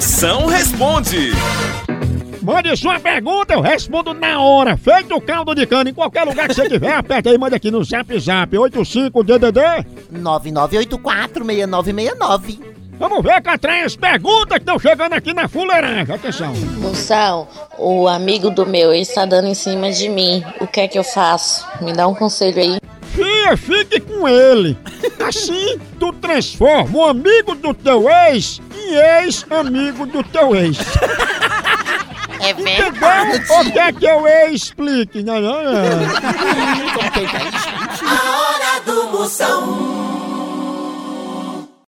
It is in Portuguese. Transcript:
Moção responde. Mande sua pergunta, eu respondo na hora. Feito o caldo de cana em qualquer lugar que você tiver, aperta aí, manda aqui no Zap Zap 85DDD. 99846969. Vamos ver, Catrinha, as perguntas que estão chegando aqui na fuleiragem. Atenção. Moção, o amigo do meu ex está dando em cima de mim. O que é que eu faço? Me dá um conselho aí. Fia, fique com ele. Assim, tu transforma o amigo do teu ex ex-amigo do teu ex. É verdade. Ou quer que eu explique? Não, não, não. Que é isso? A hora do Moção.